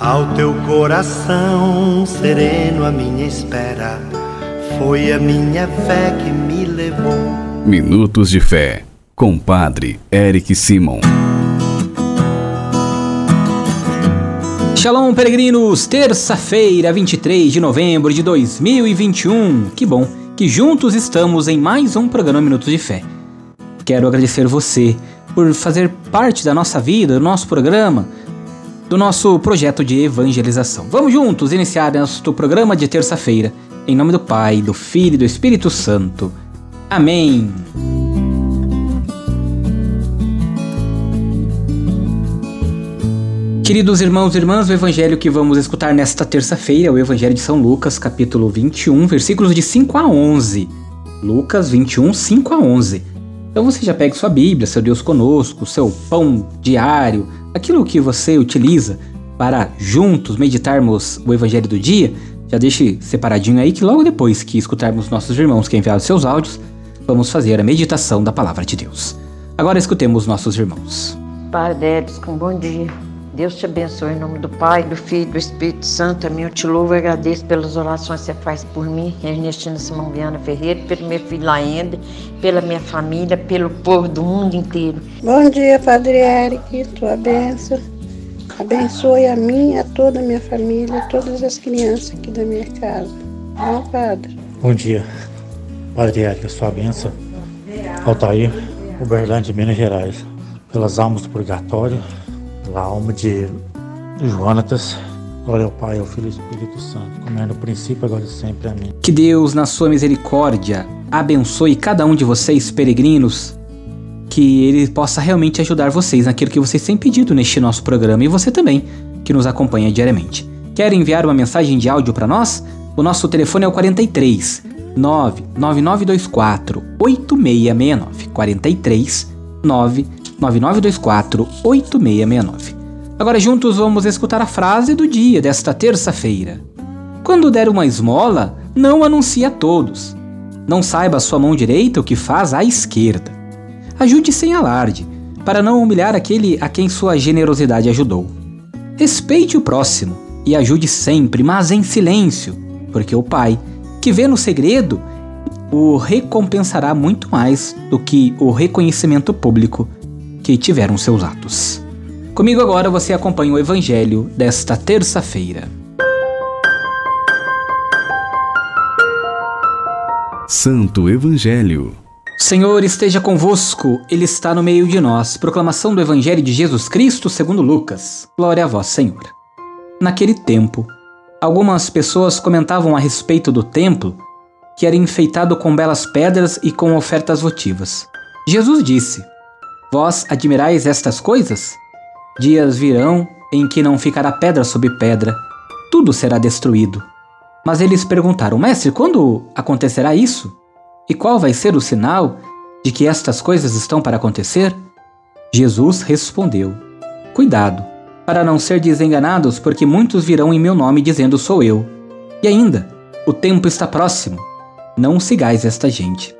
Ao teu coração sereno, a minha espera foi a minha fé que me levou. Minutos de Fé, com Padre Eric Simon. Shalom, peregrinos! Terça-feira, 23 de novembro de 2021. Que bom que juntos estamos em mais um programa Minutos de Fé. Quero agradecer você por fazer parte da nossa vida, do nosso programa do nosso projeto de evangelização. Vamos juntos iniciar nosso programa de terça-feira, em nome do Pai, do Filho e do Espírito Santo. Amém. Queridos irmãos e irmãs, o evangelho que vamos escutar nesta terça-feira é o Evangelho de São Lucas, capítulo 21, versículos de 5 a 11. Lucas 21, 5 a 11. Então você já pega sua Bíblia, seu Deus conosco, seu pão diário, aquilo que você utiliza para juntos meditarmos o evangelho do dia, já deixe separadinho aí que logo depois que escutarmos nossos irmãos que enviaram seus áudios, vamos fazer a meditação da palavra de Deus. Agora escutemos nossos irmãos. Padre Edson, bom dia. Deus te abençoe em nome do Pai, do Filho e do Espírito Santo. Amém. Eu te louvo e agradeço pelas orações que você faz por mim, Ernestina Simão Viana Ferreira, pelo meu filho Laende, pela minha família, pelo povo do mundo inteiro. Bom dia, Padre Eric. Tua bênção. Abençoe a mim, a toda a minha família, todas as crianças aqui da minha casa. Bom, Padre. Bom dia, Padre Eric. Sua bênção. Altair, Uberlândia, Minas Gerais. Pelas almas do purgatório pela alma de Jonatas. Glória ao Pai, ao Filho e ao Espírito Santo, como é no princípio, agora e sempre. Amém. Que Deus, na sua misericórdia, abençoe cada um de vocês, peregrinos, que Ele possa realmente ajudar vocês naquilo que vocês têm pedido neste nosso programa e você também, que nos acompanha diariamente. Quer enviar uma mensagem de áudio para nós? O nosso telefone é o 43 99924 8669. 43 99924 8669. Agora juntos vamos escutar a frase do dia desta terça-feira. Quando der uma esmola, não anuncie a todos. Não saiba a sua mão direita o que faz à esquerda. Ajude sem alarde, para não humilhar aquele a quem sua generosidade ajudou. Respeite o próximo e ajude sempre, mas em silêncio, porque o Pai, que vê no segredo, o recompensará muito mais do que o reconhecimento público que tiveram seus atos. Comigo agora você acompanha o Evangelho desta terça-feira. Santo Evangelho. Senhor esteja convosco, Ele está no meio de nós. Proclamação do Evangelho de Jesus Cristo segundo Lucas. Glória a vós, Senhor. Naquele tempo, algumas pessoas comentavam a respeito do templo que era enfeitado com belas pedras e com ofertas votivas. Jesus disse: Vós admirais estas coisas? Dias virão em que não ficará pedra sobre pedra, tudo será destruído. Mas eles perguntaram: Mestre, quando acontecerá isso? E qual vai ser o sinal de que estas coisas estão para acontecer? Jesus respondeu: Cuidado, para não ser desenganados, porque muitos virão em meu nome dizendo sou eu. E ainda, o tempo está próximo. Não sigais esta gente.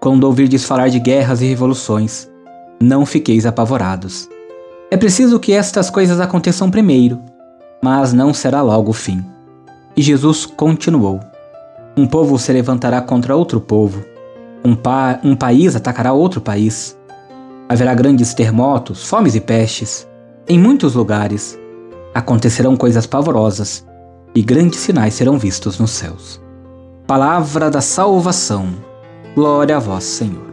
Quando ouvirdes falar de guerras e revoluções, não fiqueis apavorados. É preciso que estas coisas aconteçam primeiro, mas não será logo o fim. E Jesus continuou: Um povo se levantará contra outro povo, um, pa um país atacará outro país. Haverá grandes terremotos, fomes e pestes. Em muitos lugares acontecerão coisas pavorosas e grandes sinais serão vistos nos céus. Palavra da salvação. Glória a vós, Senhor.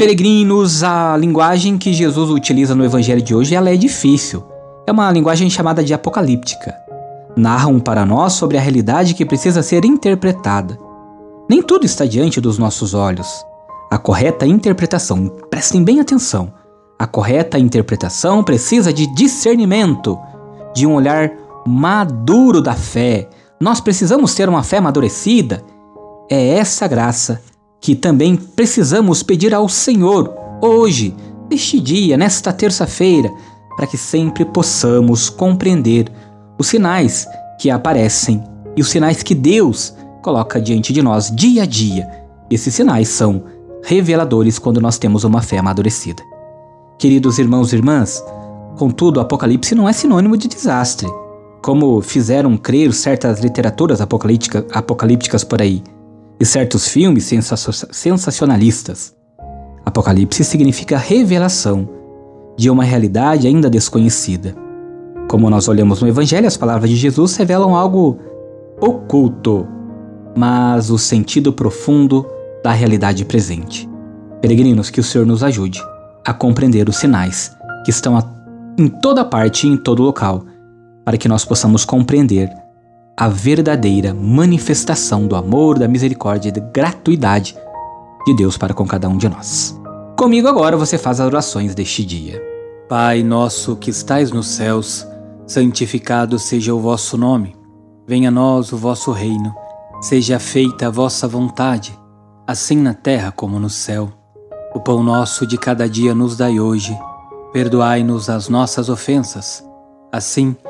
Peregrinos, a linguagem que Jesus utiliza no evangelho de hoje ela é difícil. É uma linguagem chamada de apocalíptica. Narram para nós sobre a realidade que precisa ser interpretada. Nem tudo está diante dos nossos olhos. A correta interpretação, prestem bem atenção, a correta interpretação precisa de discernimento, de um olhar maduro da fé. Nós precisamos ter uma fé amadurecida. É essa graça que também precisamos pedir ao Senhor hoje, neste dia, nesta terça-feira, para que sempre possamos compreender os sinais que aparecem e os sinais que Deus coloca diante de nós dia a dia. Esses sinais são reveladores quando nós temos uma fé amadurecida. Queridos irmãos e irmãs, contudo, o Apocalipse não é sinônimo de desastre, como fizeram crer certas literaturas apocalípticas por aí e certos filmes sensacionalistas. Apocalipse significa revelação de uma realidade ainda desconhecida. Como nós olhamos no Evangelho, as palavras de Jesus revelam algo oculto, mas o sentido profundo da realidade presente. Peregrinos, que o Senhor nos ajude a compreender os sinais que estão em toda parte e em todo local, para que nós possamos compreender a verdadeira manifestação do amor, da misericórdia e da gratuidade de Deus para com cada um de nós. Comigo agora você faz as orações deste dia. Pai nosso que estais nos céus, santificado seja o vosso nome. Venha a nós o vosso reino. Seja feita a vossa vontade, assim na terra como no céu. O pão nosso de cada dia nos dai hoje. Perdoai-nos as nossas ofensas, assim como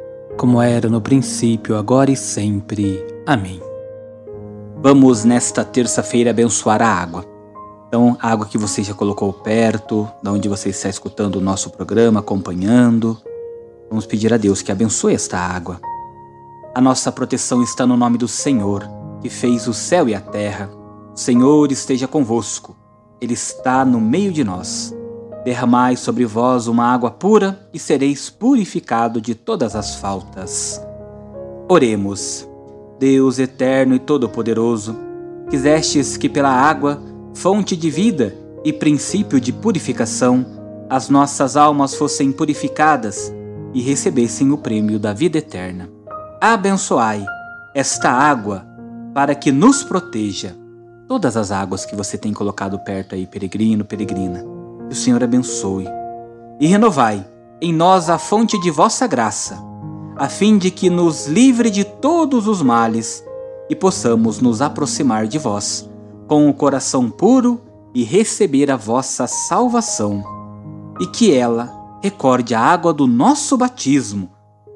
como era no princípio, agora e sempre. Amém. Vamos nesta terça-feira abençoar a água. Então, a água que você já colocou perto, da onde você está escutando o nosso programa, acompanhando. Vamos pedir a Deus que abençoe esta água. A nossa proteção está no nome do Senhor, que fez o céu e a terra. O Senhor esteja convosco. Ele está no meio de nós. Derramai sobre vós uma água pura e sereis purificado de todas as faltas. Oremos. Deus eterno e todo-poderoso, quisestes que pela água fonte de vida e princípio de purificação, as nossas almas fossem purificadas e recebessem o prêmio da vida eterna. Abençoai esta água para que nos proteja. Todas as águas que você tem colocado perto aí, peregrino, peregrina, o Senhor abençoe. E renovai em nós a fonte de vossa graça, a fim de que nos livre de todos os males e possamos nos aproximar de vós com o coração puro e receber a vossa salvação, e que ela recorde a água do nosso batismo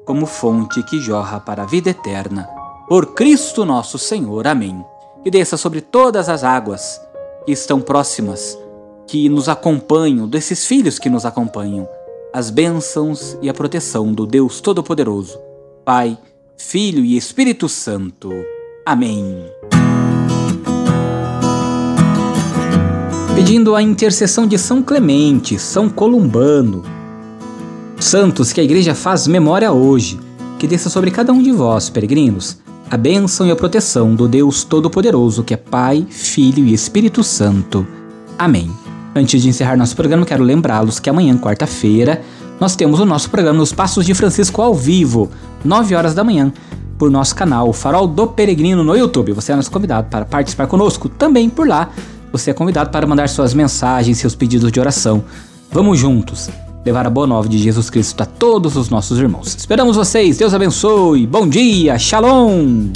como fonte que jorra para a vida eterna. Por Cristo nosso Senhor. Amém. E desça sobre todas as águas que estão próximas, que nos acompanham, desses filhos que nos acompanham, as bênçãos e a proteção do Deus Todo-Poderoso, Pai, Filho e Espírito Santo. Amém. pedindo a intercessão de São Clemente, São Columbano, santos que a igreja faz memória hoje, que desça sobre cada um de vós, peregrinos, a bênção e a proteção do Deus Todo-Poderoso, que é Pai, Filho e Espírito Santo. Amém. Antes de encerrar nosso programa, quero lembrá-los que amanhã, quarta-feira, nós temos o nosso programa Nos Passos de Francisco ao vivo, 9 horas da manhã, por nosso canal Farol do Peregrino no YouTube. Você é nosso convidado para participar conosco também por lá você é convidado para mandar suas mensagens, seus pedidos de oração. Vamos juntos levar a boa nova de Jesus Cristo a todos os nossos irmãos. Esperamos vocês. Deus abençoe. Bom dia. Shalom.